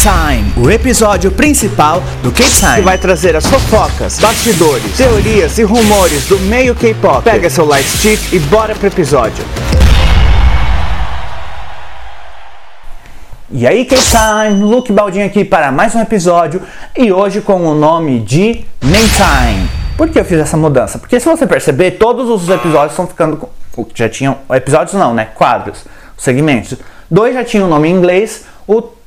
Time, o episódio principal do K-Time. Que vai trazer as fofocas, bastidores, teorias e rumores do meio K-pop. Pega seu light stick e bora pro episódio. E aí, K-Time, Luke Baldinho aqui para mais um episódio e hoje com o nome de Time. Por que eu fiz essa mudança? Porque se você perceber, todos os episódios estão ficando com. Já tinham. Episódios não, né? Quadros, segmentos. Dois já tinham o nome em inglês, o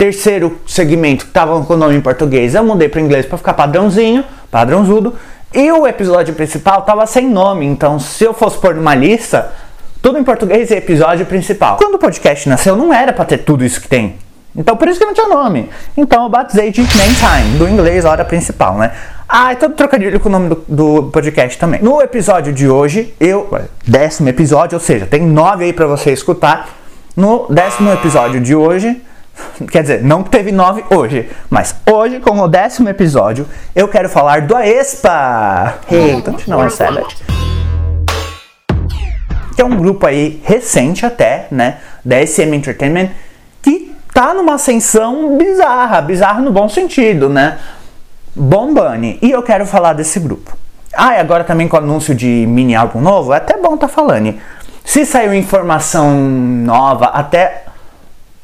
terceiro segmento que estava com o nome em português eu mudei para inglês para ficar padrãozinho, padrãozudo. E o episódio principal estava sem nome, então se eu fosse pôr numa lista, tudo em português e episódio principal. Quando o podcast nasceu, não era para ter tudo isso que tem. Então por isso que não tinha nome. Então eu batizei de Main Time, do inglês, hora principal, né? Ah, e todo trocadilho com o nome do, do, podcast também. No episódio de hoje, eu. Décimo episódio, ou seja, tem nove aí para você escutar. No décimo episódio de hoje, quer dizer, não teve nove hoje, mas hoje, como o décimo episódio, eu quero falar do Aespa! Don't you know Sabbath? Que é um grupo aí recente até, né, da SM Entertainment, que tá numa ascensão bizarra, bizarra no bom sentido, né? Bombani. E eu quero falar desse grupo. Ah, e agora também com o anúncio de mini álbum novo, é até bom tá falando. Se saiu informação nova até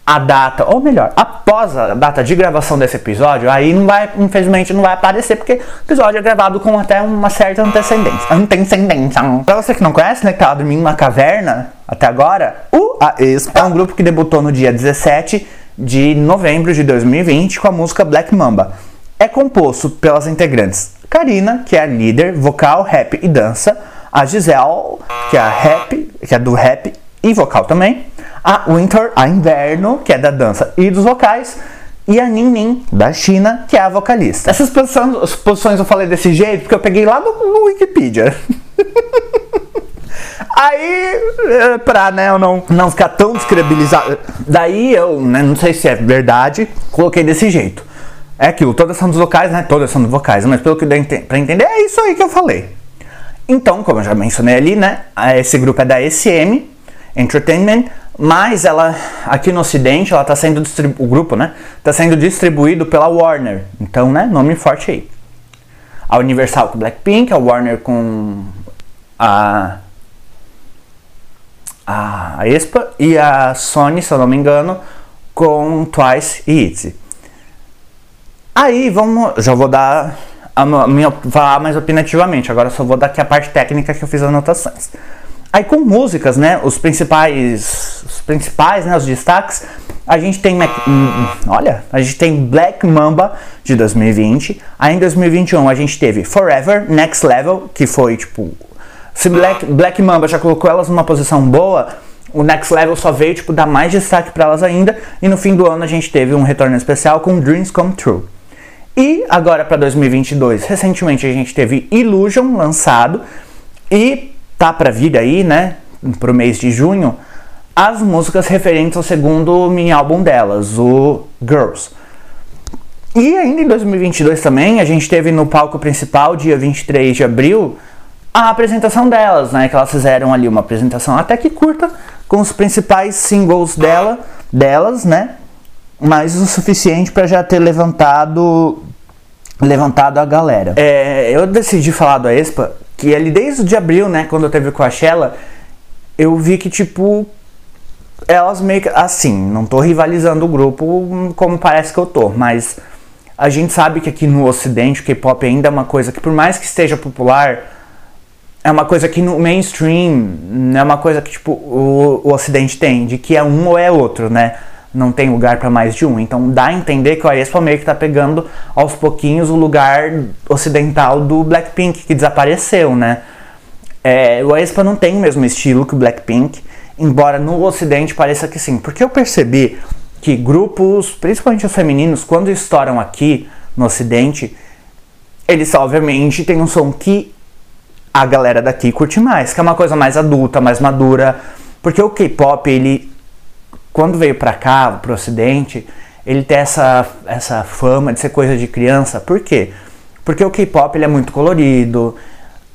a data, ou melhor, após a data de gravação desse episódio, aí não vai, infelizmente não vai aparecer, porque o episódio é gravado com até uma certa antecedência. Antecedência. Pra você que não conhece, né, que tava dormindo na caverna até agora, o Aespa é um grupo que debutou no dia 17 de novembro de 2020 com a música Black Mamba. É composto pelas integrantes Karina, que é a líder, vocal, rap e dança, a Giselle, que é a rap, que é do rap e vocal também, a Winter, a Inverno, que é da dança e dos vocais, e a Nin Nin, da China, que é a vocalista. Essas posições, posições eu falei desse jeito porque eu peguei lá no, no Wikipedia. Aí, eh, pra né, eu não, não ficar tão descredibilizado, daí eu, né, não sei se é verdade, coloquei desse jeito. É aquilo, todas são dos vocais, né? Todas são dos vocais, mas pelo que deu pra entender, é isso aí que eu falei. Então, como eu já mencionei ali, né? Esse grupo é da SM Entertainment, mas ela aqui no Ocidente, ela tá sendo o grupo, né? Tá sendo distribuído pela Warner. Então, né? Nome forte aí. A Universal com Blackpink, a Warner com a a Expa e a Sony, se eu não me engano, com Twice e ITZY. Aí vamos, já vou dar a minha, falar mais opinativamente, agora só vou dar aqui a parte técnica que eu fiz as anotações. Aí com músicas, né, os principais, os principais, né, os destaques, a gente tem, hum, olha, a gente tem Black Mamba de 2020. Aí em 2021 a gente teve Forever, Next Level, que foi tipo, se Black, Black Mamba já colocou elas numa posição boa, o Next Level só veio tipo dar mais destaque para elas ainda. E no fim do ano a gente teve um retorno especial com Dreams Come True. E agora para 2022, recentemente a gente teve Illusion lançado e tá para vir aí, né, pro mês de junho, as músicas referentes ao segundo mini álbum delas, o Girls. E ainda em 2022 também, a gente teve no palco principal, dia 23 de abril, a apresentação delas, né, que elas fizeram ali uma apresentação até que curta com os principais singles dela, delas, né? mas o suficiente para já ter levantado levantado a galera. É, eu decidi falar do Expa que ali desde de abril, né, quando eu teve com a Shella, eu vi que tipo elas meio que assim, não tô rivalizando o grupo como parece que eu tô, mas a gente sabe que aqui no ocidente o K-pop ainda é uma coisa que por mais que esteja popular, é uma coisa que no mainstream, não é uma coisa que tipo o, o ocidente tem, de que é um ou é outro, né? Não tem lugar para mais de um. Então dá a entender que o Aespa meio que tá pegando aos pouquinhos o lugar ocidental do Blackpink, que desapareceu, né? É, o Aespa não tem o mesmo estilo que o Blackpink, embora no ocidente pareça que sim. Porque eu percebi que grupos, principalmente os femininos, quando estouram aqui no ocidente, eles obviamente têm um som que a galera daqui curte mais, que é uma coisa mais adulta, mais madura, porque o K-pop ele quando veio para cá, pro ocidente, ele tem essa, essa fama de ser coisa de criança. Por quê? Porque o K-pop é muito colorido.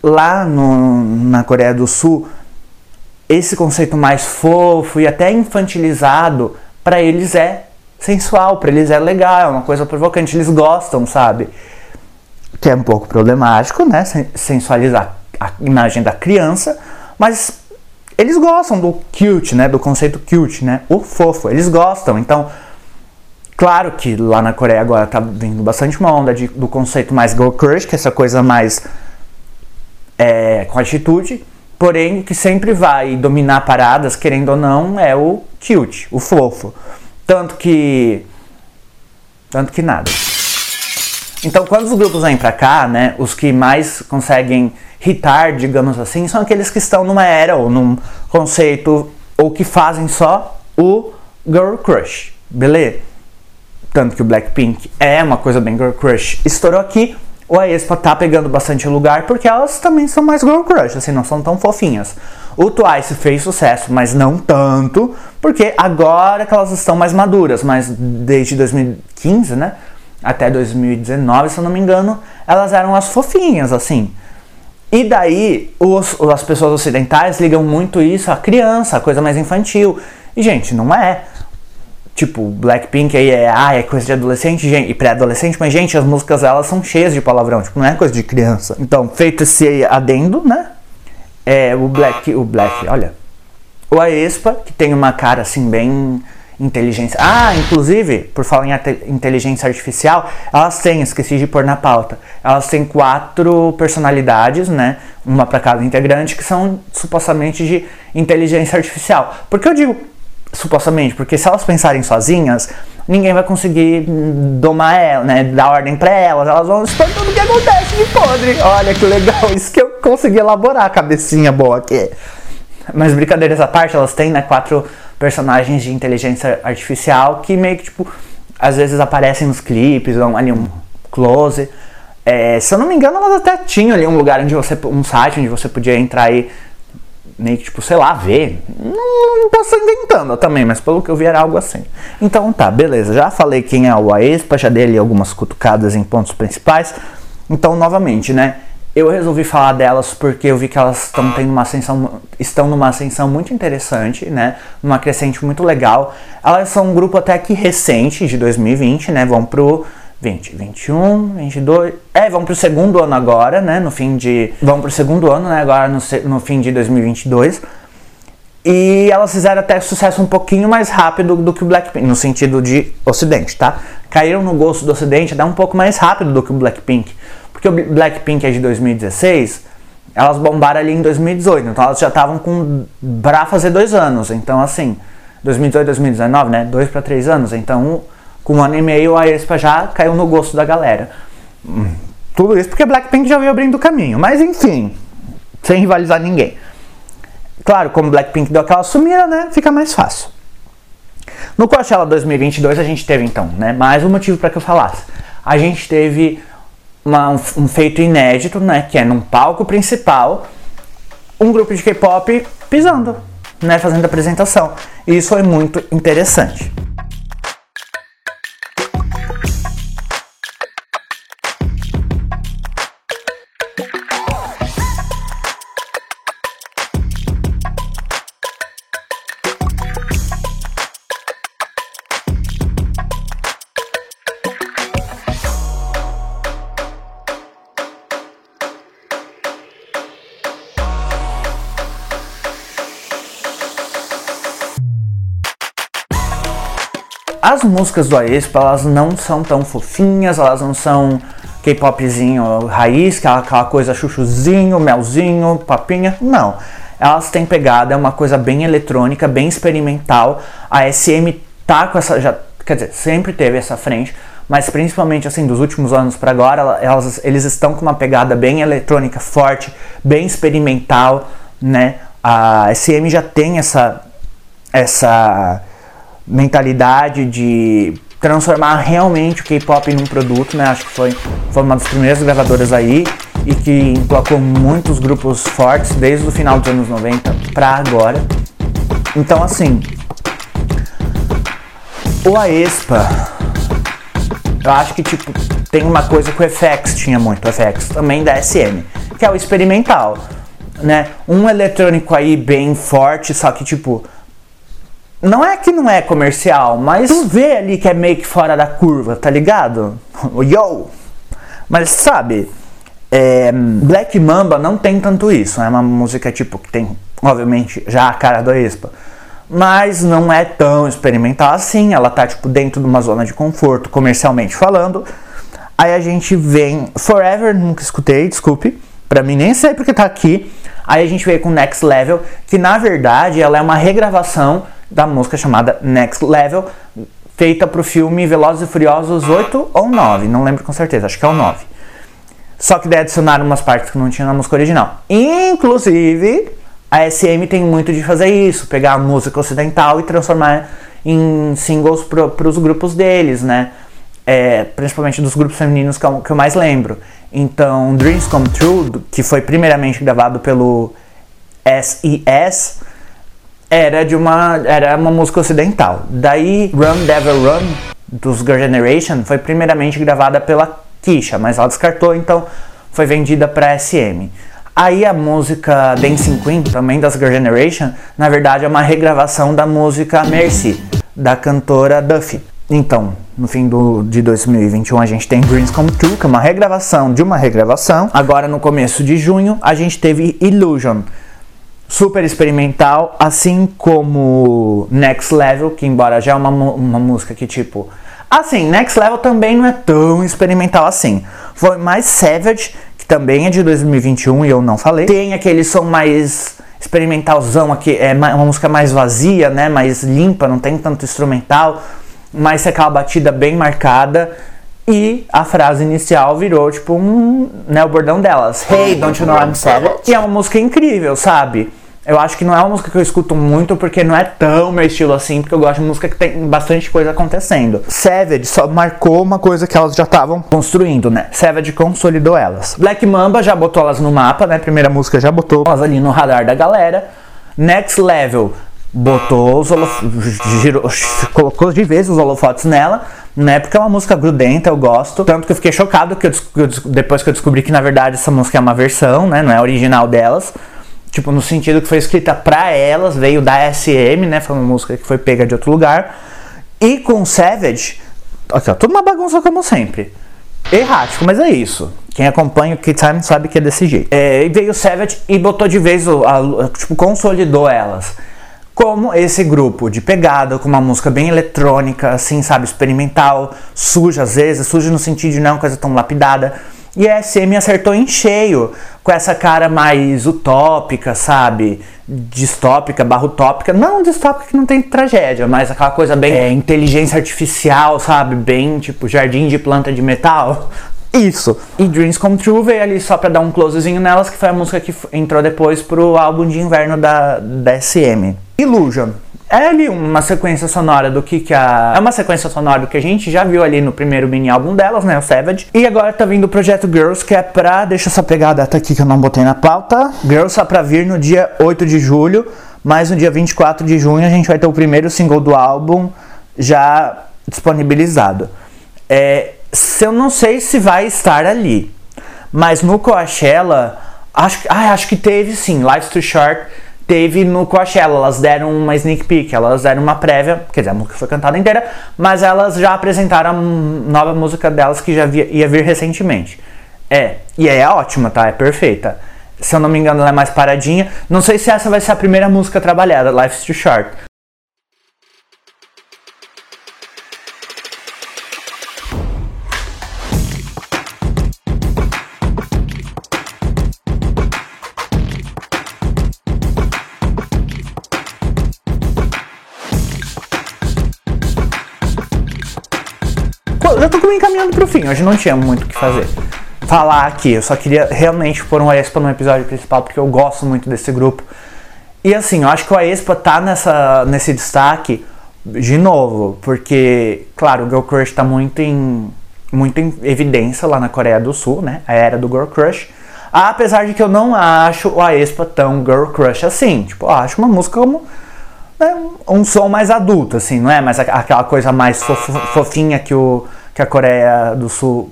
Lá no, na Coreia do Sul, esse conceito mais fofo e até infantilizado, para eles é sensual, para eles é legal, é uma coisa provocante, eles gostam, sabe? Que é um pouco problemático, né? Sensualizar a imagem da criança, mas eles gostam do cute, né? Do conceito cute, né? O fofo, eles gostam. Então, claro que lá na Coreia agora tá vindo bastante uma onda de, do conceito mais girl crush, que é essa coisa mais é, com atitude, porém que sempre vai dominar paradas, querendo ou não, é o cute, o fofo. Tanto que. Tanto que nada. Então, quando os grupos vêm pra cá, né, os que mais conseguem hitar, digamos assim, são aqueles que estão numa era ou num conceito ou que fazem só o girl crush, beleza? Tanto que o Blackpink é uma coisa bem girl crush, estourou aqui, o Aespa tá pegando bastante lugar porque elas também são mais girl crush, assim, não são tão fofinhas. O Twice fez sucesso, mas não tanto, porque agora que elas estão mais maduras, mas desde 2015, né, até 2019, se eu não me engano, elas eram as fofinhas, assim. E daí os, as pessoas ocidentais ligam muito isso à criança, a coisa mais infantil. E gente, não é. Tipo, Blackpink aí é, ah, é coisa de adolescente gente, e pré-adolescente, mas gente, as músicas elas são cheias de palavrão, tipo, não é coisa de criança. Então, feito esse adendo, né? É o Black, o Black, olha. O Aespa, que tem uma cara assim bem inteligência. Ah, inclusive, por falar em inteligência artificial, elas têm, esqueci de pôr na pauta, elas têm quatro personalidades, né? Uma para cada integrante, que são supostamente de inteligência artificial. Por que eu digo supostamente? Porque se elas pensarem sozinhas, ninguém vai conseguir domar elas, né? Dar ordem para elas, elas vão expor tudo que acontece de podre. Olha que legal, isso que eu consegui elaborar, a cabecinha boa aqui. Mas brincadeiras à parte, elas têm, né, quatro personagens de inteligência artificial que meio que, tipo, às vezes aparecem nos clipes, dão ali um close. É, se eu não me engano, elas até tinham ali um lugar onde você. um site onde você podia entrar e meio que, tipo, sei lá, ver. Não, não posso inventando também, mas pelo que eu vi era algo assim. Então tá, beleza. Já falei quem é o Aespa, já dei ali algumas cutucadas em pontos principais. Então, novamente, né? Eu resolvi falar delas porque eu vi que elas estão tendo uma ascensão, estão numa ascensão muito interessante, né? Numa crescente muito legal. Elas são um grupo até que recente, de 2020, né? Vão pro 20, 21, 22. É, vão pro segundo ano agora, né? No fim de. Vão pro segundo ano, né? Agora no, no fim de 2022. E elas fizeram até sucesso um pouquinho mais rápido do que o Blackpink, no sentido de Ocidente, tá? Caíram no gosto do Ocidente até um pouco mais rápido do que o Blackpink. Porque o Blackpink é de 2016, elas bombaram ali em 2018, então elas já estavam com pra fazer dois anos. Então, assim, 2018, 2019, né? Dois para três anos. Então, com um ano e meio, a Espa já caiu no gosto da galera. Hum, tudo isso porque Blackpink já veio abrindo o caminho. Mas, enfim, sem rivalizar ninguém. Claro, como Blackpink deu aquela sumida, né? Fica mais fácil. No Coachella 2022 a gente teve então, né? Mais um motivo para que eu falasse. A gente teve uma, um, feito inédito, né? Que é num palco principal, um grupo de K-pop pisando, né? Fazendo apresentação. E isso foi muito interessante. As músicas do Aespa, elas não são tão fofinhas, elas não são K-popzinho raiz, que é aquela coisa chuchuzinho, melzinho, papinha. Não. Elas têm pegada, é uma coisa bem eletrônica, bem experimental. A SM tá com essa. Já, quer dizer, sempre teve essa frente, mas principalmente assim, dos últimos anos para agora, elas, eles estão com uma pegada bem eletrônica forte, bem experimental, né? A SM já tem essa. essa mentalidade de transformar realmente o K-pop num produto, né? Acho que foi, foi uma das primeiras gravadoras aí e que emplacou muitos grupos fortes desde o final dos anos 90 para agora. Então, assim, o Aespa, eu acho que tipo tem uma coisa que o FX tinha muito, o FX também da SM, que é o experimental, né? Um eletrônico aí bem forte, só que tipo não é que não é comercial, mas tu vê ali que é meio que fora da curva, tá ligado? Yo! Mas sabe, é, Black Mamba não tem tanto isso, é uma música tipo que tem, obviamente, já a cara do Expa. Mas não é tão experimental assim, ela tá tipo dentro de uma zona de conforto, comercialmente falando. Aí a gente vem Forever, nunca escutei, desculpe. Pra mim nem sei porque tá aqui. Aí a gente veio com Next Level, que na verdade ela é uma regravação da música chamada Next Level, feita pro filme Velozes e Furiosos 8 ou 9, não lembro com certeza, acho que é o 9. Só que daí adicionaram umas partes que não tinha na música original. Inclusive, a SM tem muito de fazer isso, pegar a música ocidental e transformar em singles para os grupos deles, né? É, principalmente dos grupos femininos que eu, que eu mais lembro. Então, Dreams Come True, que foi primeiramente gravado pelo SES, era de uma era uma música ocidental. Daí Run Devil Run dos Girl Generation foi primeiramente gravada pela Kisha, mas ela descartou, então foi vendida para SM. Aí a música Dancing Queen, também das Girl Generation, na verdade é uma regravação da música Mercy, da cantora Duffy. Então, no fim do, de 2021 a gente tem Dreams Come True, que é uma regravação de uma regravação. Agora no começo de junho a gente teve Illusion, super experimental, assim como Next Level, que embora já é uma, uma música que tipo. Assim, Next Level também não é tão experimental assim. Foi mais Savage, que também é de 2021 e eu não falei. Tem aquele som mais experimentalzão aqui, é uma música mais vazia, né? Mais limpa, não tem tanto instrumental, mas é aquela batida bem marcada. E a frase inicial virou tipo um, né, o bordão delas. Hey, don't you know I'm savage? E é uma música incrível, sabe? Eu acho que não é uma música que eu escuto muito porque não é tão meu estilo assim, porque eu gosto de música que tem bastante coisa acontecendo. Savage só marcou uma coisa que elas já estavam construindo, né? Savage consolidou elas. Black Mamba já botou elas no mapa, né? Primeira música já botou elas ali no radar da galera. Next Level botou os holofotes, colocou de vez os holofotes nela, né? Porque é uma música grudenta, eu gosto. Tanto que eu fiquei chocado que eu, depois que eu descobri que na verdade essa música é uma versão, né? Não é original delas. Tipo, no sentido que foi escrita pra elas, veio da SM, né? Foi uma música que foi pega de outro lugar. E com Savage, aqui ó, tudo uma bagunça como sempre. Errático, mas é isso. Quem acompanha o Kid Time sabe que é desse jeito. É, e veio Savage e botou de vez, o, a, tipo, consolidou elas. Como esse grupo de pegada, com uma música bem eletrônica, assim, sabe, experimental, suja às vezes, suja no sentido de não é uma coisa tão lapidada e a SM acertou em cheio com essa cara mais utópica, sabe? Distópica, barra utópica. Não distópica que não tem tragédia, mas aquela coisa bem é, inteligência artificial, sabe? Bem tipo jardim de planta de metal. Isso. E Dreams Come True veio ali só pra dar um closezinho nelas, que foi a música que entrou depois pro álbum de inverno da, da SM. Illusion é ali uma sequência sonora do que, que a. É uma sequência sonora do que a gente já viu ali no primeiro mini álbum delas, né? O Savage. E agora tá vindo o projeto Girls, que é pra. Deixa eu só pegar a data aqui que eu não botei na pauta. Girls tá pra vir no dia 8 de julho, mas no dia 24 de junho a gente vai ter o primeiro single do álbum já disponibilizado. É, se eu não sei se vai estar ali, mas no Coachella, acho, ah, acho que teve sim, Life's Too Short teve no Coachella, elas deram uma sneak peek, elas deram uma prévia, quer dizer, a música foi cantada inteira, mas elas já apresentaram a nova música delas que já via, ia vir recentemente. É, e é ótima, tá? É perfeita. Se eu não me engano, ela é mais paradinha. Não sei se essa vai ser a primeira música trabalhada, Life's Too Short. Hoje não tinha muito o que fazer. Falar aqui, eu só queria realmente pôr um Aespa no episódio principal, porque eu gosto muito desse grupo. E assim, eu acho que o Aespa tá nessa, nesse destaque de novo, porque, claro, o Girl Crush tá muito em, muito em evidência lá na Coreia do Sul, né? A era do Girl Crush. Apesar de que eu não acho o Aespa tão Girl Crush assim. Tipo, eu acho uma música como né, um som mais adulto, assim, não é? Mas aquela coisa mais fofinha que o que a Coreia do Sul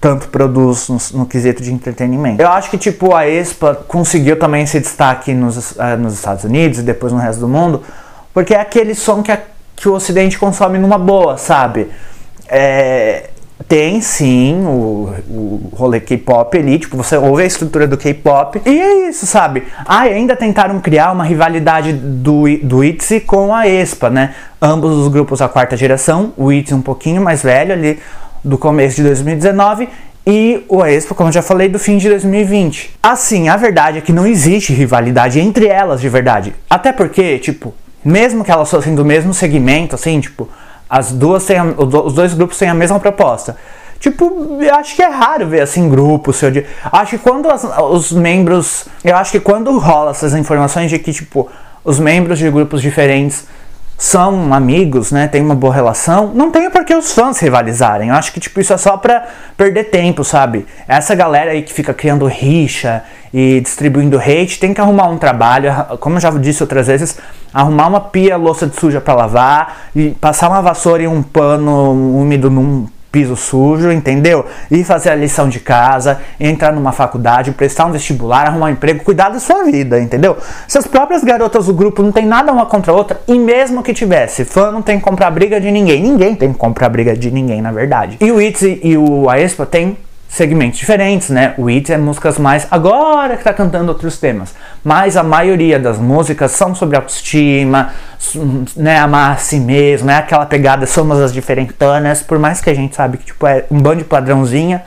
tanto produz no, no, quesito de entretenimento. Eu acho que tipo a Expa conseguiu também esse destaque nos, uh, nos Estados Unidos e depois no resto do mundo, Porque é aquele som que, a, que o Ocidente consome numa boa, sabe? É, tem sim o, o rolê K-pop ali, tipo, você ouve a estrutura do K-pop e é isso, sabe? Ah, ainda tentaram criar uma rivalidade do, do ITZY com a ESPA, né? Ambos os grupos da quarta geração, o ITZY um pouquinho mais velho ali, do começo de 2019 e o Expo, como já falei, do fim de 2020. Assim, a verdade é que não existe rivalidade entre elas de verdade. Até porque, tipo, mesmo que elas fossem do mesmo segmento, assim, tipo, as duas têm, os dois grupos têm a mesma proposta. Tipo, eu acho que é raro ver assim grupos. Seu dia. Acho que quando as, os membros. Eu acho que quando rola essas informações de que, tipo, os membros de grupos diferentes são amigos, né? Tem uma boa relação, não tem por que os fãs rivalizarem. Eu acho que tipo isso é só pra perder tempo, sabe? Essa galera aí que fica criando rixa e distribuindo hate tem que arrumar um trabalho, como eu já disse outras vezes, arrumar uma pia louça de suja para lavar e passar uma vassoura e um pano úmido num piso sujo, entendeu? Ir fazer a lição de casa, entrar numa faculdade, prestar um vestibular, arrumar um emprego, cuidar da sua vida, entendeu? Se as próprias garotas do grupo não tem nada uma contra a outra, e mesmo que tivesse, fã não tem que comprar briga de ninguém. Ninguém tem que comprar briga de ninguém, na verdade. E o ITZY e o Aespa tem segmentos diferentes, né? O It é músicas mais agora que tá cantando outros temas, mas a maioria das músicas são sobre autoestima, né, amar a si mesmo, é aquela pegada somos as diferentonas, por mais que a gente sabe que tipo é um bando de padrãozinha,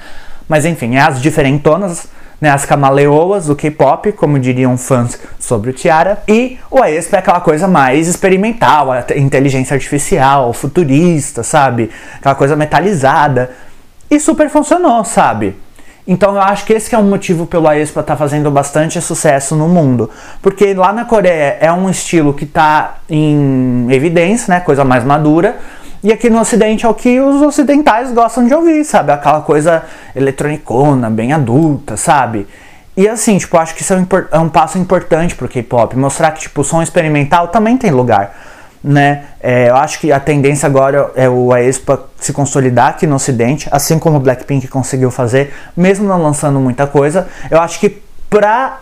mas enfim, é as diferentonas, né, as camaleoas do K-pop, como diriam fãs sobre o Tiara, e o Aespa é aquela coisa mais experimental, a inteligência artificial, futurista, sabe? Aquela coisa metalizada. E super funcionou, sabe? Então eu acho que esse que é um motivo pelo Aespa estar tá fazendo bastante sucesso no mundo. Porque lá na Coreia é um estilo que está em evidência, né? Coisa mais madura. E aqui no Ocidente é o que os ocidentais gostam de ouvir, sabe? Aquela coisa eletronicona, bem adulta, sabe? E assim, tipo, acho que isso é um, é um passo importante pro K-pop. Mostrar que, tipo, o som experimental também tem lugar né? É, eu acho que a tendência agora é o Aespa se consolidar aqui no Ocidente, assim como o Blackpink conseguiu fazer, mesmo não lançando muita coisa. Eu acho que para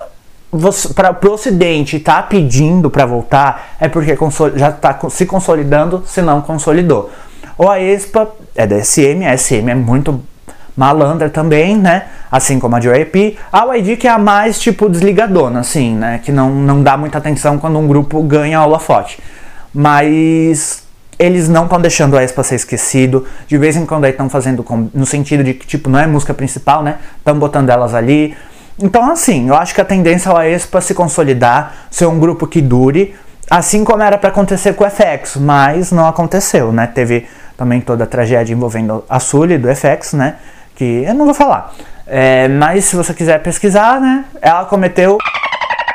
para o Ocidente tá pedindo para voltar é porque já está se consolidando, se não consolidou. O Aespa é da SM, a SM é muito malandra também, né? Assim como a JYP. A YG que é a mais tipo desligadona, assim, né? Que não, não dá muita atenção quando um grupo ganha holofote mas eles não estão deixando a Espa ser esquecido. De vez em quando aí estão fazendo no sentido de que, tipo, não é música principal, né? Estão botando elas ali. Então, assim, eu acho que a tendência é a Espa se consolidar, ser um grupo que dure, assim como era para acontecer com o FX, mas não aconteceu, né? Teve também toda a tragédia envolvendo a Sully do FX, né? Que eu não vou falar. É, mas se você quiser pesquisar, né? Ela cometeu.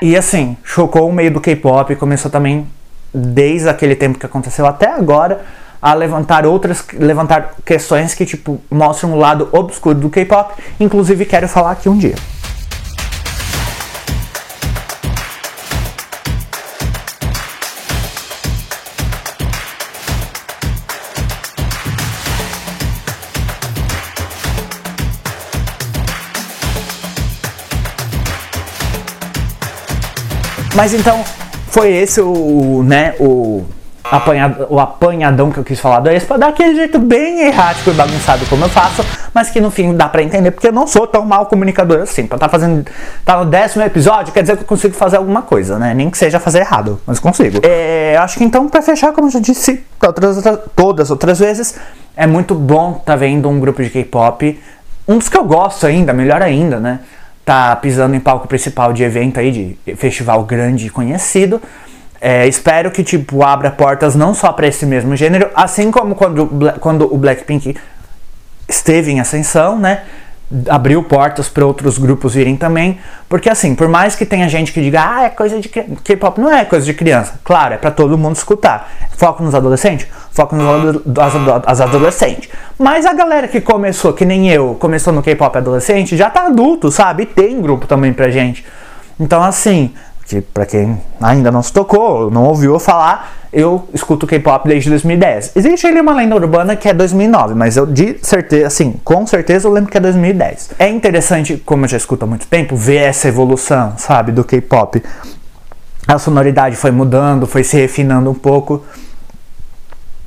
E assim, chocou o meio do K-pop, começou também desde aquele tempo que aconteceu até agora, a levantar outras levantar questões que tipo mostram o lado obscuro do K-pop, inclusive quero falar aqui um dia. Mas então, foi esse o, né, o, apanhado, o apanhadão que eu quis falar do ex pra dar aquele jeito bem errático e bagunçado como eu faço, mas que no fim dá pra entender, porque eu não sou tão mal comunicador assim. Pra tá fazendo. tá no décimo episódio, quer dizer que eu consigo fazer alguma coisa, né? Nem que seja fazer errado, mas consigo. É, acho que então, pra fechar, como eu já disse outras, todas outras vezes, é muito bom tá vendo um grupo de K-pop. Um dos que eu gosto ainda, melhor ainda, né? Tá pisando em palco principal de evento aí, de festival grande e conhecido. É, espero que tipo abra portas não só para esse mesmo gênero, assim como quando, quando o Blackpink esteve em ascensão, né? Abriu portas para outros grupos virem também, porque assim, por mais que tenha gente que diga, ah, é coisa de K-pop, não é coisa de criança. Claro, é para todo mundo escutar. Foco nos adolescentes, foco nos as adolescentes. Mas a galera que começou, que nem eu, começou no K-pop adolescente, já tá adulto, sabe? E tem grupo também pra gente. Então assim, que para quem ainda não se tocou, não ouviu falar, eu escuto K-pop desde 2010. Existe ali uma lenda urbana que é 2009, mas eu de certeza, assim, com certeza eu lembro que é 2010. É interessante, como eu já escuto há muito tempo, ver essa evolução, sabe, do K-pop. a sonoridade foi mudando, foi se refinando um pouco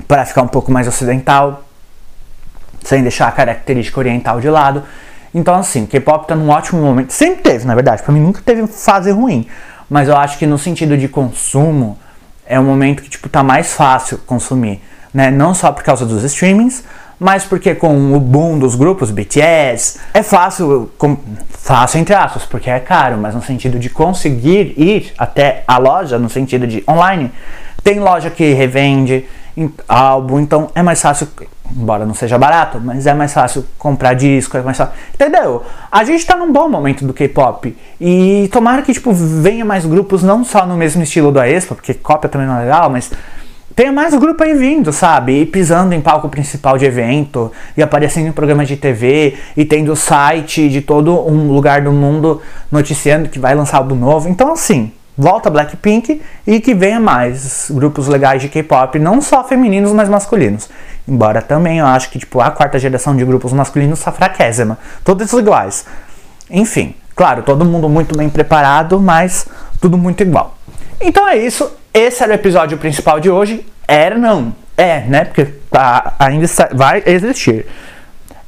para ficar um pouco mais ocidental, sem deixar a característica oriental de lado. Então, assim, K-pop tá num ótimo momento. Sempre teve, na verdade, para mim nunca teve fase ruim. Mas eu acho que no sentido de consumo, é um momento que, tipo, tá mais fácil consumir. Né? Não só por causa dos streamings, mas porque com o boom dos grupos BTS, é fácil, com, fácil entre aspas, porque é caro, mas no sentido de conseguir ir até a loja, no sentido de online, tem loja que revende álbum, então é mais fácil, embora não seja barato, mas é mais fácil comprar disco, é mais fácil, entendeu? A gente tá num bom momento do K-pop e tomara que, tipo, venha mais grupos, não só no mesmo estilo do Aespa, porque cópia também não é legal, mas tenha mais grupo aí vindo, sabe? E pisando em palco principal de evento, e aparecendo em programas de TV, e tendo site de todo um lugar do mundo noticiando que vai lançar álbum novo. Então, assim, volta Blackpink e que venha mais grupos legais de K-pop, não só femininos, mas masculinos. Embora também eu acho que tipo, a quarta geração de grupos masculinos está fraquésima. Todos iguais. Enfim, claro, todo mundo muito bem preparado, mas tudo muito igual. Então é isso. Esse era o episódio principal de hoje. Era não. É, né? Porque tá, ainda vai existir.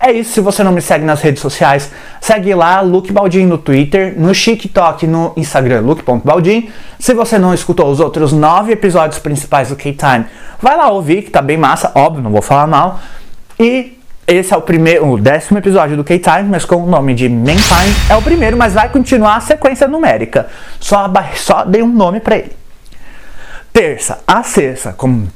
É isso, se você não me segue nas redes sociais, segue lá, Luke Baldin no Twitter, no TikTok, no Instagram, Luke.baldin. Se você não escutou os outros nove episódios principais do K-Time, vai lá ouvir, que tá bem massa, óbvio, não vou falar mal. E esse é o primeiro, o décimo episódio do K-Time, mas com o nome de Time. É o primeiro, mas vai continuar a sequência numérica. Só, só dei um nome para ele. Terça a sexta, como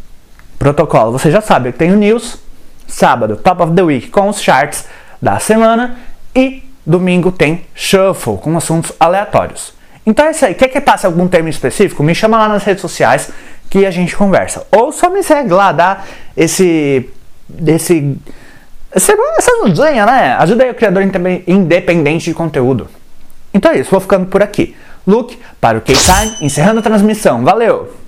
protocolo, você já sabe, eu tenho news. Sábado, top of the week com os charts da semana. E domingo tem shuffle com assuntos aleatórios. Então é isso aí. Quer que passe algum termo específico? Me chama lá nas redes sociais que a gente conversa. Ou só me segue lá, dá esse. esse essa ajudinha, né? Ajuda aí o criador independente de conteúdo. Então é isso, vou ficando por aqui. Luke, para o K-Time, encerrando a transmissão. Valeu!